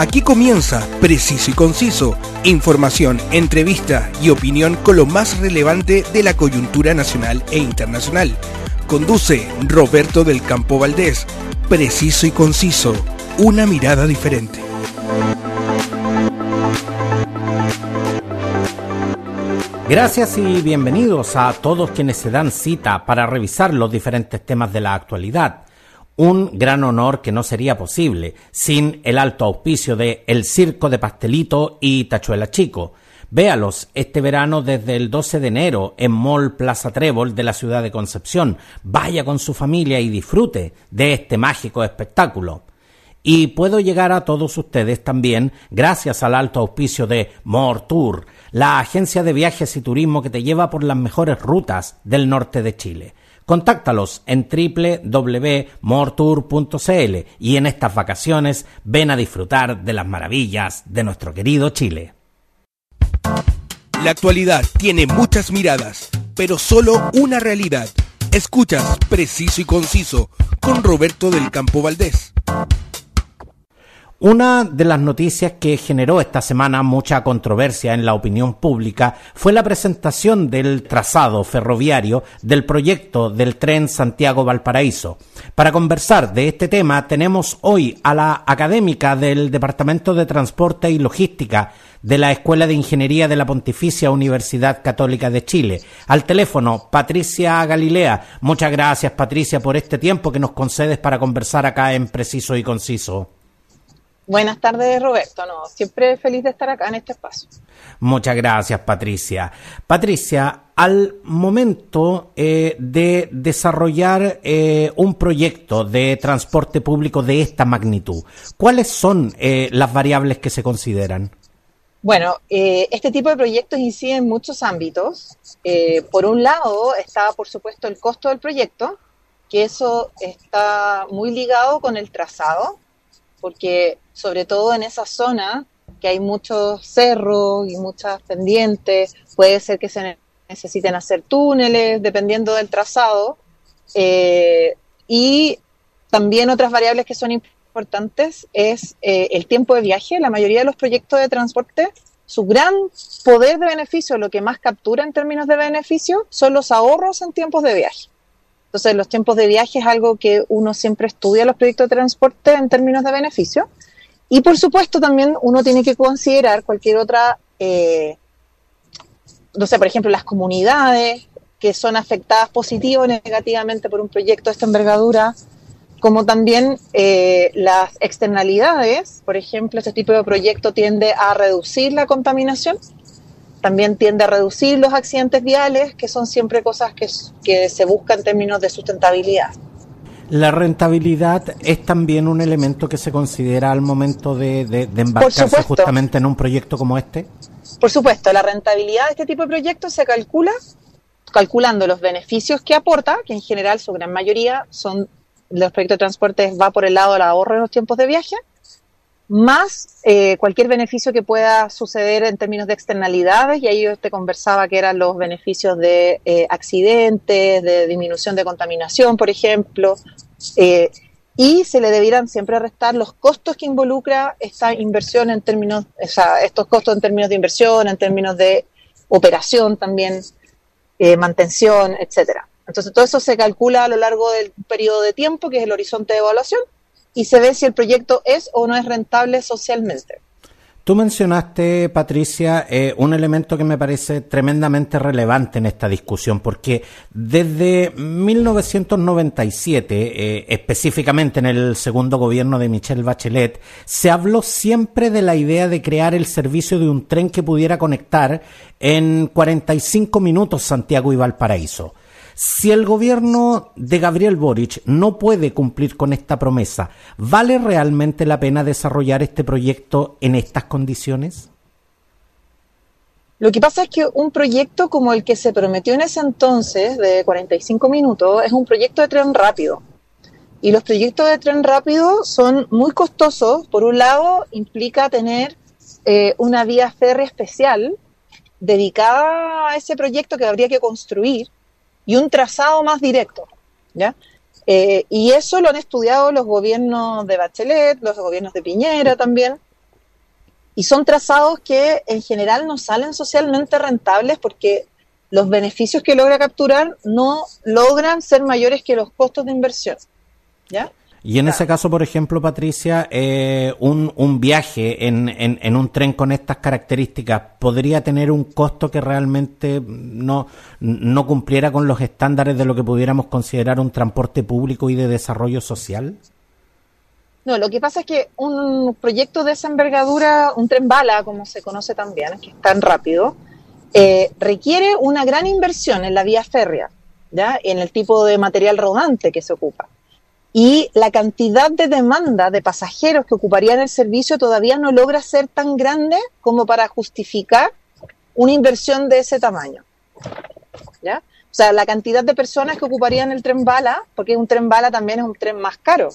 Aquí comienza Preciso y Conciso, información, entrevista y opinión con lo más relevante de la coyuntura nacional e internacional. Conduce Roberto del Campo Valdés. Preciso y Conciso, una mirada diferente. Gracias y bienvenidos a todos quienes se dan cita para revisar los diferentes temas de la actualidad un gran honor que no sería posible sin el alto auspicio de El Circo de Pastelito y Tachuela Chico. Véalos este verano desde el 12 de enero en Mall Plaza Trébol de la ciudad de Concepción. Vaya con su familia y disfrute de este mágico espectáculo. Y puedo llegar a todos ustedes también gracias al alto auspicio de More Tour, la agencia de viajes y turismo que te lleva por las mejores rutas del norte de Chile. Contáctalos en www.mortour.cl y en estas vacaciones ven a disfrutar de las maravillas de nuestro querido Chile. La actualidad tiene muchas miradas, pero solo una realidad. Escuchas Preciso y Conciso con Roberto del Campo Valdés. Una de las noticias que generó esta semana mucha controversia en la opinión pública fue la presentación del trazado ferroviario del proyecto del tren Santiago-Valparaíso. Para conversar de este tema tenemos hoy a la académica del Departamento de Transporte y Logística de la Escuela de Ingeniería de la Pontificia Universidad Católica de Chile. Al teléfono, Patricia Galilea. Muchas gracias, Patricia, por este tiempo que nos concedes para conversar acá en Preciso y Conciso. Buenas tardes, Roberto. No, siempre feliz de estar acá en este espacio. Muchas gracias, Patricia. Patricia, al momento eh, de desarrollar eh, un proyecto de transporte público de esta magnitud, ¿cuáles son eh, las variables que se consideran? Bueno, este tipo de proyectos incide en muchos ámbitos. por un lado está, por supuesto, el costo del proyecto, que eso está muy ligado con el trazado, porque sobre todo en esa zona que hay muchos cerros y muchas pendientes, puede ser que se necesiten hacer túneles dependiendo del trazado. Eh, y también otras variables que son importantes es eh, el tiempo de viaje. La mayoría de los proyectos de transporte, su gran poder de beneficio, lo que más captura en términos de beneficio, son los ahorros en tiempos de viaje. Entonces, los tiempos de viaje es algo que uno siempre estudia los proyectos de transporte en términos de beneficio. Y por supuesto también uno tiene que considerar cualquier otra, eh, no sé, por ejemplo, las comunidades que son afectadas positiva o negativamente por un proyecto de esta envergadura, como también eh, las externalidades, por ejemplo, este tipo de proyecto tiende a reducir la contaminación, también tiende a reducir los accidentes viales, que son siempre cosas que, que se buscan en términos de sustentabilidad. La rentabilidad es también un elemento que se considera al momento de, de, embarcarse justamente en un proyecto como este. Por supuesto, la rentabilidad de este tipo de proyectos se calcula calculando los beneficios que aporta, que en general su gran mayoría son los proyectos de transporte va por el lado del ahorro en los tiempos de viaje, más eh, cualquier beneficio que pueda suceder en términos de externalidades, y ahí yo te conversaba que eran los beneficios de eh, accidentes, de disminución de contaminación, por ejemplo, eh, y se le debieran siempre restar los costos que involucra esta inversión en términos, o sea, estos costos en términos de inversión, en términos de operación también, mantención, etcétera. Entonces todo eso se calcula a lo largo del periodo de tiempo, que es el horizonte de evaluación, y se ve si el proyecto es o no es rentable socialmente. Tú mencionaste, Patricia, eh, un elemento que me parece tremendamente relevante en esta discusión, porque desde 1997, eh, específicamente en el segundo gobierno de Michelle Bachelet, se habló siempre de la idea de crear el servicio de un tren que pudiera conectar en 45 minutos Santiago y Valparaíso. Si el gobierno de Gabriel Boric no puede cumplir con esta promesa, ¿vale realmente la pena desarrollar este proyecto en estas condiciones? Lo que pasa es que un proyecto como el que se prometió en ese entonces, de 45 minutos, es un proyecto de tren rápido. Y los proyectos de tren rápido son muy costosos. Por un lado, implica tener eh, una vía férrea especial dedicada a ese proyecto que habría que construir y un trazado más directo, ¿ya? Eh, y eso lo han estudiado los gobiernos de Bachelet, los gobiernos de Piñera también, y son trazados que en general no salen socialmente rentables porque los beneficios que logra capturar no logran ser mayores que los costos de inversión. ¿Ya? Y en ese caso, por ejemplo, Patricia, eh, un, un, viaje en, en, un tren con estas características podría tener un costo que realmente no, no cumpliera con los estándares de lo que pudiéramos considerar un transporte público y de desarrollo social. No, lo que pasa es que un proyecto de esa envergadura, un tren bala, como se conoce también, que es tan rápido, eh, requiere una gran inversión en la vía férrea, ¿ya? en el tipo de material rodante que se ocupa. Y la cantidad de demanda de pasajeros que ocuparían el servicio todavía no logra ser tan grande como para justificar una inversión de ese tamaño. ¿ya? O sea, la cantidad de personas que ocuparían el tren bala, porque un tren bala también es un tren más caro.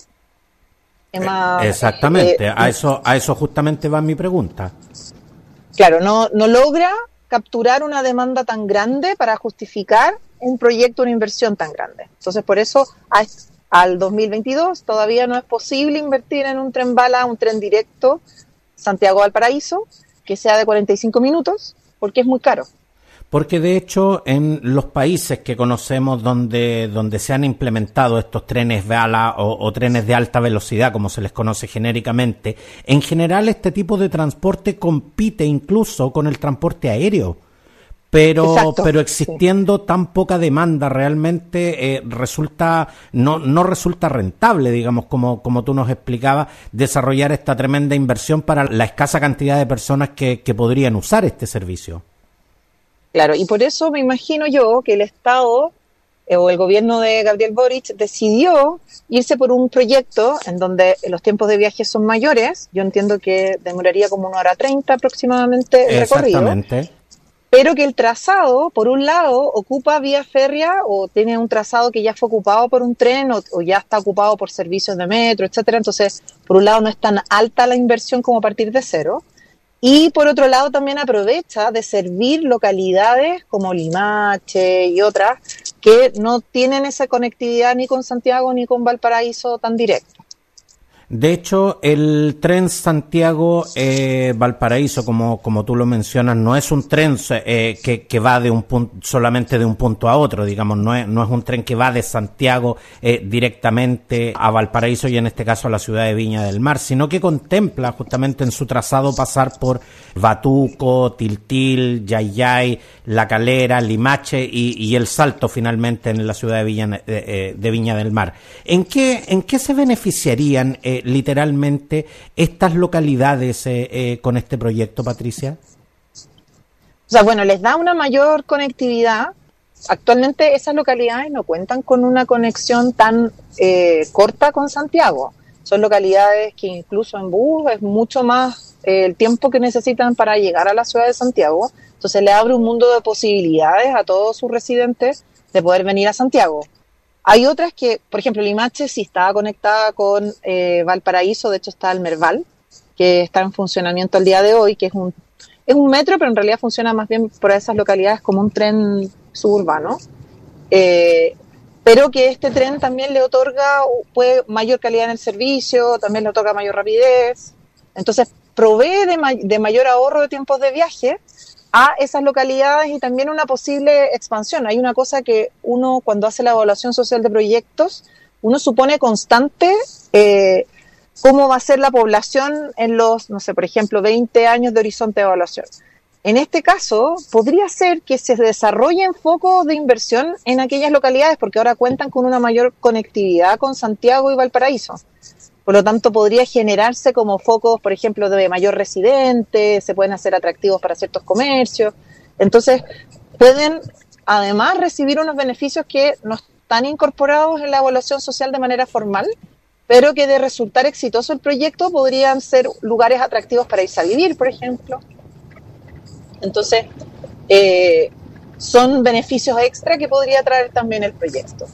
Exactamente, eh, a, eso, a eso justamente va mi pregunta. Claro, no, no logra capturar una demanda tan grande para justificar un proyecto, una inversión tan grande. Entonces, por eso al 2022 todavía no es posible invertir en un tren bala, un tren directo Santiago al Paraíso, que sea de 45 minutos, porque es muy caro. Porque de hecho en los países que conocemos donde, donde se han implementado estos trenes bala o, o, trenes de alta velocidad, como se les conoce genéricamente, en general este tipo de transporte compite incluso con el transporte aéreo. Pero, pero existiendo tan poca demanda realmente eh, resulta no, no resulta rentable, digamos, como, como tú nos explicabas, desarrollar esta tremenda inversión para la escasa cantidad de personas que, que podrían usar este servicio. Claro, y por eso me imagino yo que el Estado eh, o el gobierno de Gabriel Boric decidió irse por un proyecto en donde los tiempos de viaje son mayores. Yo entiendo que demoraría como una hora treinta aproximadamente el recorrido. Pero que el trazado, por un lado, ocupa vía férrea o tiene un trazado que ya fue ocupado por un tren o, ya está ocupado por servicios de metro, etcétera. Entonces, por un lado, no es tan alta la inversión como a partir de cero. Y por otro lado también aprovecha de servir localidades como Limache y otras que no tienen esa conectividad ni con Santiago ni con Valparaíso tan directa. De hecho, el tren Santiago-Valparaíso, eh, como, como tú lo mencionas, no es un tren eh, que, que, va de un punto, solamente de un punto a otro, digamos, no es, no es un tren que va de Santiago eh, directamente a Valparaíso y en este caso a la ciudad de Viña del Mar, sino que contempla justamente en su trazado pasar por Batuco, Tiltil, Yayay, La Calera, Limache y, y el salto finalmente en la ciudad de Viña, de Viña del Mar. ¿En qué, en qué se beneficiarían? Literalmente estas localidades eh, eh, con este proyecto, Patricia? O sea, bueno, les da una mayor conectividad. Actualmente esas localidades no cuentan con una conexión tan eh, corta con Santiago. Son localidades que incluso en bus es mucho más el tiempo que necesitan para llegar a la ciudad de Santiago. Entonces le abre un mundo de posibilidades a todos sus residentes de poder venir a Santiago. Hay otras que, por ejemplo, Limache sí estaba conectada con eh, Valparaíso, de hecho está el Merval, que está en funcionamiento el día de hoy, que es un, es un metro, pero en realidad funciona más bien por esas localidades como un tren suburbano. Eh, pero que este tren también le otorga mayor calidad en el servicio, también le otorga mayor rapidez. Entonces, provee de, de mayor ahorro de tiempos de viaje a esas localidades y también una posible expansión. Hay una cosa que uno cuando hace la evaluación social de proyectos, uno supone constante eh, cómo va a ser la población en los, no sé, por ejemplo, 20 años de horizonte de evaluación. En este caso, podría ser que se desarrollen focos de inversión en aquellas localidades porque ahora cuentan con una mayor conectividad con Santiago y Valparaíso. Por lo tanto, podría generarse como focos, por ejemplo, de mayor residente, se pueden hacer atractivos para ciertos comercios. Entonces, pueden además recibir unos beneficios que no están incorporados en la evaluación social de manera formal, pero que de resultar exitoso el proyecto podrían ser lugares atractivos para irse a vivir, por ejemplo. Entonces, eh, son beneficios extra que podría traer también el proyecto.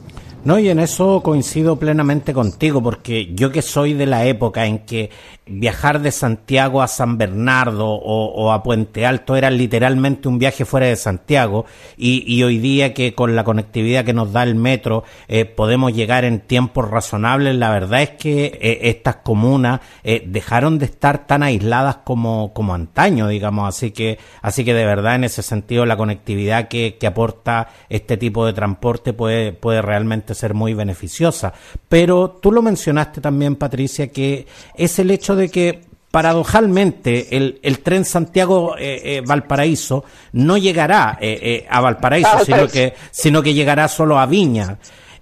No, y en eso coincido plenamente contigo, porque yo que soy de la época en que viajar de Santiago a San Bernardo o, a Puente Alto era literalmente un viaje fuera de Santiago, y, hoy día que con la conectividad que nos da el metro eh, podemos llegar en tiempos razonables, la verdad es que eh, estas comunas eh, dejaron de estar tan aisladas como, como antaño, digamos, así que, así que de verdad en ese sentido la conectividad que, que aporta este tipo de transporte puede, puede realmente ser muy beneficiosa. Pero tú lo mencionaste también, Patricia, que es el hecho de que paradojalmente el, el tren Santiago-Valparaíso eh, eh, no llegará eh, a Valparaíso, sino que, sino que llegará solo a Viña.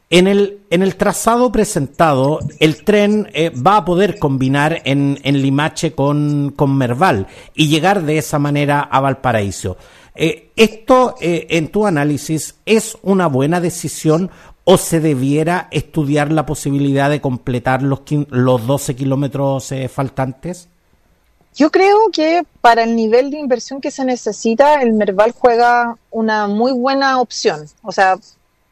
En el, en el trazado presentado, el tren va a poder combinar en, en Limache con, con Merval y llegar de esa manera a Valparaíso. ¿Esto, en tu análisis, es una buena decisión o se debiera estudiar la posibilidad de completar los, los 12 kilómetros eh, faltantes? Yo creo que para el nivel de inversión que se necesita, el Merval juega una muy buena opción. O sea,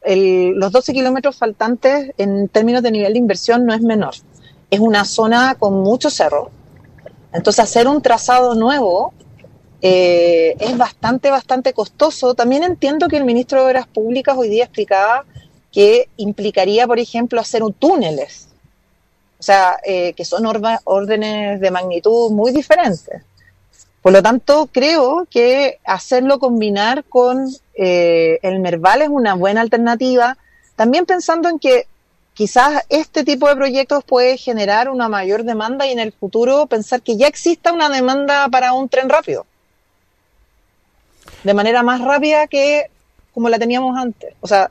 los 12 kilómetros faltantes en términos de nivel de inversión no es menor. Es una zona con mucho cerro. Entonces, hacer un trazado nuevo eh, es bastante, bastante costoso. También entiendo que el ministro de Obras Públicas hoy día explicaba que implicaría, por ejemplo, hacer un túneles. O sea, eh, que son órdenes de magnitud muy diferentes. Por lo tanto, creo que hacerlo combinar con eh, el Merval es una buena alternativa, también pensando en que quizás este tipo de proyectos puede generar una mayor demanda y en el futuro pensar que ya exista una demanda para un tren rápido. De manera más rápida que como la teníamos antes. O sea,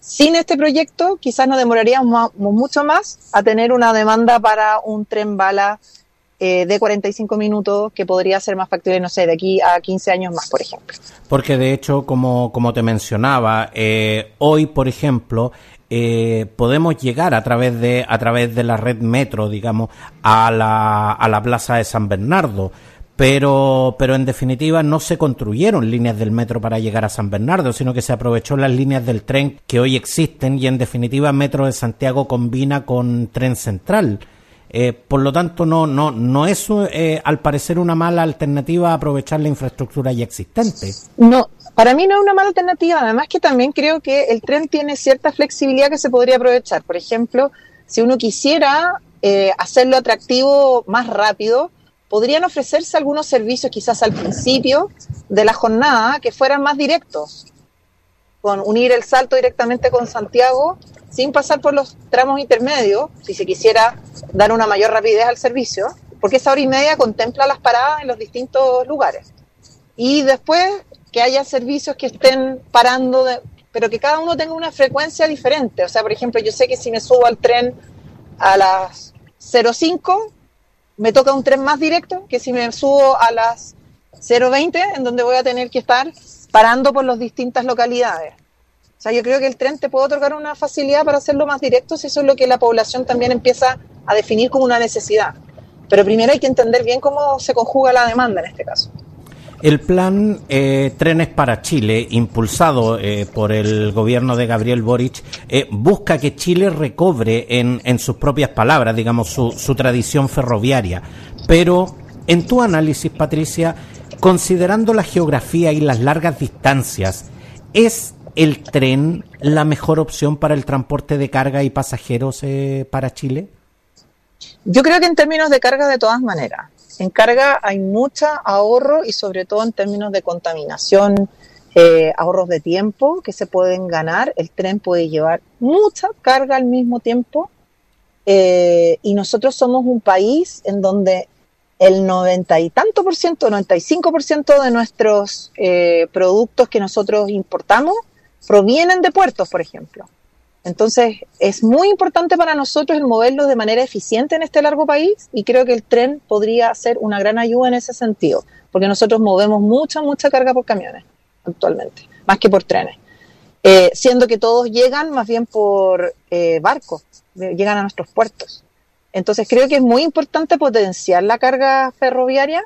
sin este proyecto, quizás nos demoraríamos mucho más a tener una demanda para un tren bala eh, de 45 minutos que podría ser más factible, no sé, de aquí a 15 años más, por ejemplo. Porque de hecho, como, como te mencionaba, eh, hoy, por ejemplo, eh, podemos llegar a través de a través de la red metro, digamos, a la, a la plaza de San Bernardo pero, pero en definitiva no se construyeron líneas del metro para llegar a San Bernardo, sino que se aprovechó las líneas del tren que hoy existen y en definitiva Metro de Santiago combina con tren central. Eh, por lo tanto, no, no, no es eh, al parecer una mala alternativa aprovechar la infraestructura ya existente. No, para mí no es una mala alternativa. Además que también creo que el tren tiene cierta flexibilidad que se podría aprovechar. Por ejemplo, si uno quisiera eh, hacerlo atractivo más rápido, podrían ofrecerse algunos servicios quizás al principio de la jornada que fueran más directos, con unir el salto directamente con Santiago sin pasar por los tramos intermedios, si se quisiera dar una mayor rapidez al servicio, porque esa hora y media contempla las paradas en los distintos lugares. Y después que haya servicios que estén parando, pero que cada uno tenga una frecuencia diferente. O sea, por ejemplo, yo sé que si me subo al tren a las 05, me toca un tren más directo que si me subo a las 0.20, en donde voy a tener que estar parando por las distintas localidades. O sea, yo creo que el tren te puede otorgar una facilidad para hacerlo más directo si eso es lo que la población también empieza a definir como una necesidad. Pero primero hay que entender bien cómo se conjuga la demanda en este caso. El plan eh, Trenes para Chile, impulsado eh, por el gobierno de Gabriel Boric, eh, busca que Chile recobre, en, sus propias palabras, digamos, su, su tradición ferroviaria. Pero, en tu análisis, Patricia, considerando la geografía y las largas distancias, ¿es el tren la mejor opción para el transporte de carga y pasajeros para Chile? Yo creo que en términos de carga, de todas maneras en carga hay mucha ahorro y sobre todo en términos de contaminación, eh, ahorros de tiempo que se pueden ganar. El tren puede llevar mucha carga al mismo tiempo eh, y nosotros somos un país en donde el noventa y tanto por ciento, 95 por ciento de nuestros eh, productos que nosotros importamos provienen de puertos, por ejemplo. Entonces, es muy importante para nosotros el moverlo de manera eficiente en este largo país y creo que el tren podría ser una gran ayuda en ese sentido, porque nosotros movemos mucha, mucha carga por camiones actualmente, más que por trenes. Eh, siendo que todos llegan más bien por eh, barcos, llegan a nuestros puertos. Entonces creo que es muy importante potenciar la carga ferroviaria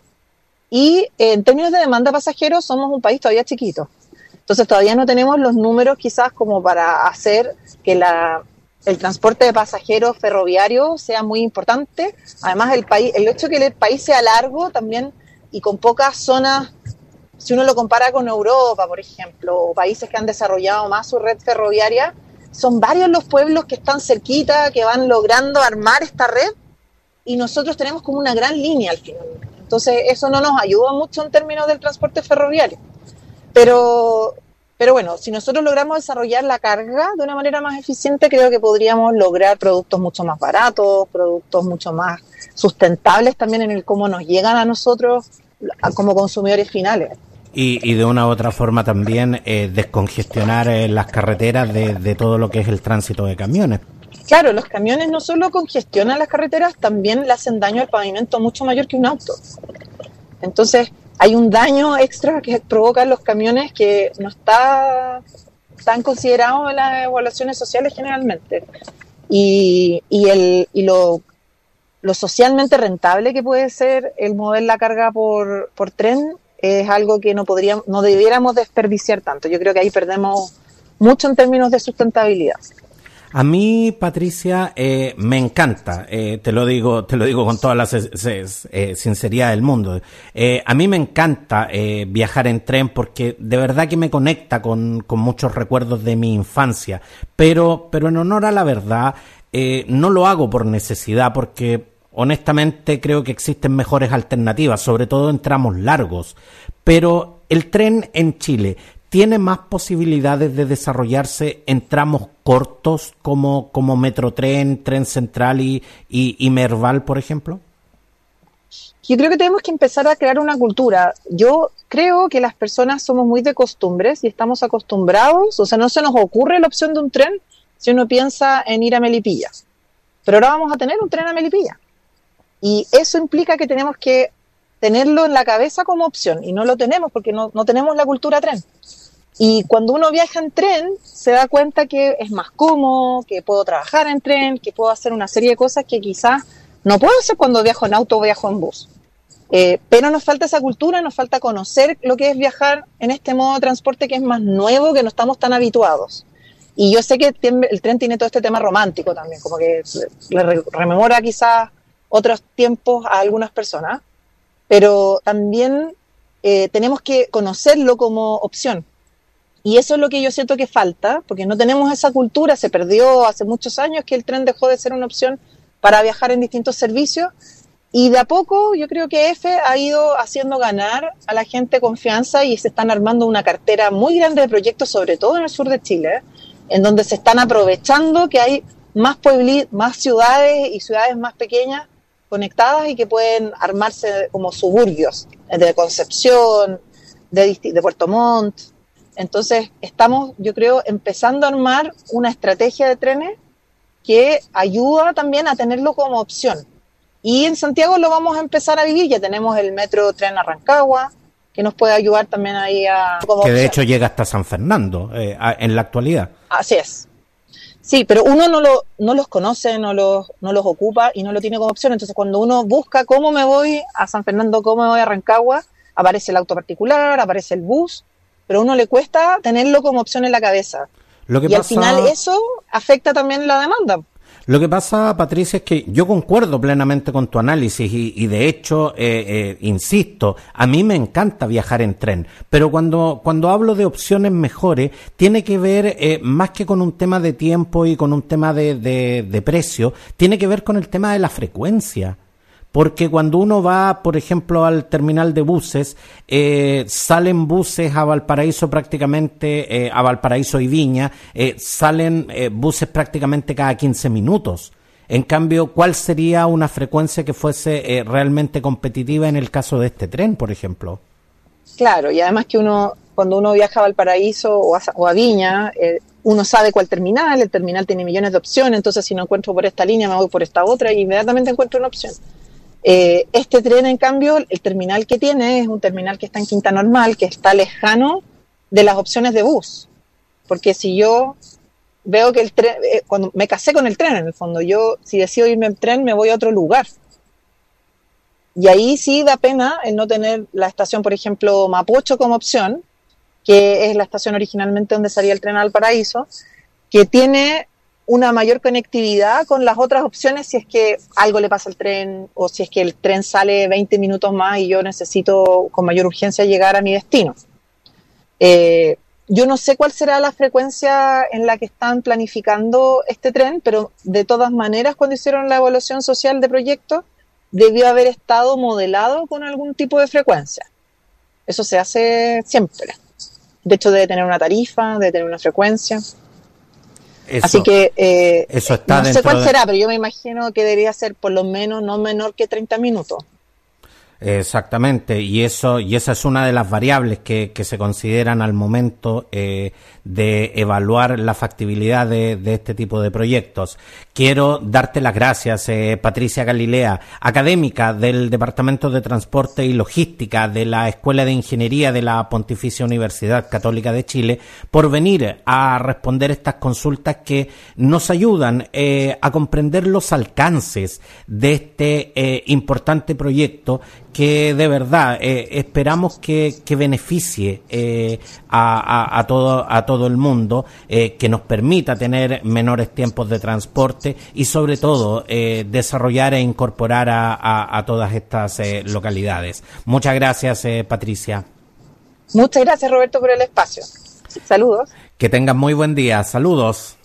y en términos de demanda de pasajeros somos un país todavía chiquito. Entonces todavía no tenemos los números quizás como para hacer que la, el transporte de pasajeros ferroviario sea muy importante. Además, el, país, el hecho de que el país sea largo también y con pocas zonas, si uno lo compara con Europa, por ejemplo, o países que han desarrollado más su red ferroviaria, son varios los pueblos que están cerquita, que van logrando armar esta red y nosotros tenemos como una gran línea al final. Entonces, eso no nos ayuda mucho en términos del transporte ferroviario. Pero, pero bueno, si nosotros logramos desarrollar la carga de una manera más eficiente, creo que podríamos lograr productos mucho más baratos, productos mucho más sustentables también en el cómo nos llegan a nosotros como consumidores finales. Y, de una u otra forma también eh, descongestionar eh, las carreteras de, de todo lo que es el tránsito de camiones. Claro, los camiones no solo congestionan las carreteras, también le hacen daño al pavimento mucho mayor que un auto. Entonces, hay un daño extra que provocan los camiones que no está tan considerado en las evaluaciones sociales generalmente. Y, y, el, y lo, socialmente rentable que puede ser el mover la carga por, por tren es algo que no, podríamos, no debiéramos desperdiciar tanto. Yo creo que ahí perdemos mucho en términos de sustentabilidad. A mí, Patricia, eh, me encanta, eh, te lo digo, te lo digo con toda la eh, sinceridad del mundo. a mí me encanta viajar en tren porque de verdad que me conecta con, con muchos recuerdos de mi infancia. Pero, pero en honor a la verdad, no lo hago por necesidad porque honestamente creo que existen mejores alternativas, sobre todo en tramos largos. Pero el tren en Chile tiene más posibilidades de desarrollarse en tramos cortos como, como Metrotren, Tren Central y, y, Merval, por ejemplo? Yo creo que tenemos que empezar a crear una cultura. Yo creo que las personas somos muy de costumbres y estamos acostumbrados, o sea, no se nos ocurre la opción de un tren si uno piensa en ir a Melipilla. Pero ahora vamos a tener un tren a Melipilla. Y eso implica que tenemos que tenerlo en la cabeza como opción y no lo tenemos porque no, no tenemos la cultura tren. Y cuando uno viaja en tren, se da cuenta que es más cómodo, que puedo trabajar en tren, que puedo hacer una serie de cosas que quizás no puedo hacer cuando viajo en auto o viajo en bus. Eh, pero nos falta esa cultura, nos falta conocer lo que es viajar en este modo de transporte que es más nuevo, que no estamos tan habituados. Y yo sé que el tren tiene todo este tema romántico también, como que le rememora quizás otros tiempos a algunas personas, pero también eh, tenemos que conocerlo como opción. Y eso es lo que yo siento que falta, porque no tenemos esa cultura, se perdió hace muchos años que el tren dejó de ser una opción para viajar en distintos servicios. Y de a poco yo creo que EFE ha ido haciendo ganar a la gente confianza y se están armando una cartera muy grande de proyectos, sobre todo en el sur de Chile, en donde se están aprovechando que hay más, más ciudades y ciudades más pequeñas conectadas y que pueden armarse como suburbios de Concepción, de Puerto Montt, entonces, estamos, yo creo, empezando a armar una estrategia de trenes que ayuda también a tenerlo como opción. Y en Santiago lo vamos a empezar a vivir, ya tenemos el metro tren Arrancagua, que nos puede ayudar también ahí a... que de hecho llega hasta San Fernando eh, en la actualidad. Así es. Sí, pero uno no, lo, no los conoce, no los, no los ocupa y no lo tiene como opción. Entonces, cuando uno busca cómo me voy a San Fernando, cómo me voy a Rancagua, aparece el auto particular, aparece el bus pero a uno le cuesta tenerlo como opción en la cabeza. y al final eso afecta también la demanda. Lo que pasa, Patricia, es que yo concuerdo plenamente con tu análisis y, de hecho, eh, eh, insisto, a mí me encanta viajar en tren, pero cuando, cuando hablo de opciones mejores, tiene que ver eh, más que con un tema de tiempo y con un tema de, de precio, tiene que ver con el tema de la frecuencia. Porque cuando uno va, por ejemplo, al terminal de buses, eh, salen buses a Valparaíso prácticamente, eh, a Valparaíso y Viña, eh, salen buses prácticamente cada 15 minutos. En cambio, ¿cuál sería una frecuencia que fuese realmente competitiva en el caso de este tren, por ejemplo? Claro, y además que uno, cuando uno viaja a Valparaíso o a, o a Viña, uno sabe cuál terminal, el terminal tiene millones de opciones, entonces si no encuentro por esta línea me voy por esta otra y inmediatamente encuentro una opción. Eh, este tren, en cambio, el terminal que tiene es un terminal que está en Quinta Normal, que está lejano de las opciones de bus. Porque si yo veo que el tren, eh, cuando me casé con el tren, en el fondo, yo si decido irme en tren, me voy a otro lugar. Y ahí sí da pena el no tener la estación, por ejemplo, Mapocho como opción, que es la estación originalmente donde salía el tren al paraíso, que tiene una mayor conectividad con las otras opciones si es que algo le pasa al tren o si es que el tren sale 20 minutos más y yo necesito con mayor urgencia llegar a mi destino. Eh, yo no sé cuál será la frecuencia en la que están planificando este tren, pero de todas maneras cuando hicieron la evaluación social de proyecto debió haber estado modelado con algún tipo de frecuencia. Eso se hace siempre. De hecho, debe tener una tarifa, debe tener una frecuencia. Así que eh, eso está no sé cuál será, pero yo me imagino que debería ser por lo menos no menor que 30 minutos. Exactamente, y eso y esa es una de las variables que, que se consideran al momento eh, de evaluar la factibilidad de, este tipo de proyectos. Quiero darte las gracias, eh, Patricia Galilea, académica del Departamento de Transporte y Logística de la Escuela de Ingeniería de la Pontificia Universidad Católica de Chile, por venir a responder estas consultas que nos ayudan eh, a comprender los alcances de este eh, importante proyecto que de verdad esperamos que, beneficie a, a, todo, a todo el mundo, eh, que nos permita tener menores tiempos de transporte y sobre todo eh, desarrollar e incorporar a, todas estas eh, localidades. Muchas gracias, Patricia. Muchas gracias, Roberto, por el espacio. Saludos. Que tengan muy buen día. Saludos.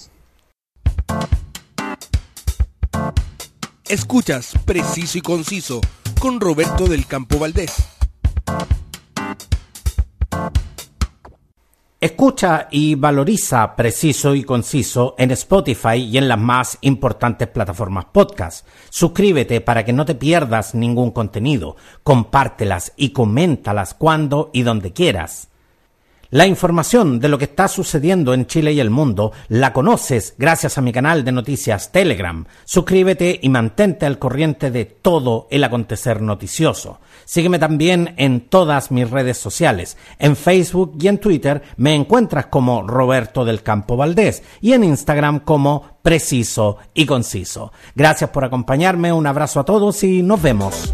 Escuchas Preciso y Conciso con Roberto del Campo Valdés. Escucha y valoriza Preciso y Conciso en Spotify y en las más importantes plataformas podcast. Suscríbete para que no te pierdas ningún contenido. Compártelas y coméntalas cuando y donde quieras. La información de lo que está sucediendo en Chile y el mundo la conoces gracias a mi canal de noticias Telegram. Suscríbete y mantente al corriente de todo el acontecer noticioso. Sígueme también en todas mis redes sociales. En Facebook y en Twitter me encuentras como Roberto del Campo Valdés y en Instagram como Preciso y Conciso. Gracias por acompañarme, un abrazo a todos y nos vemos.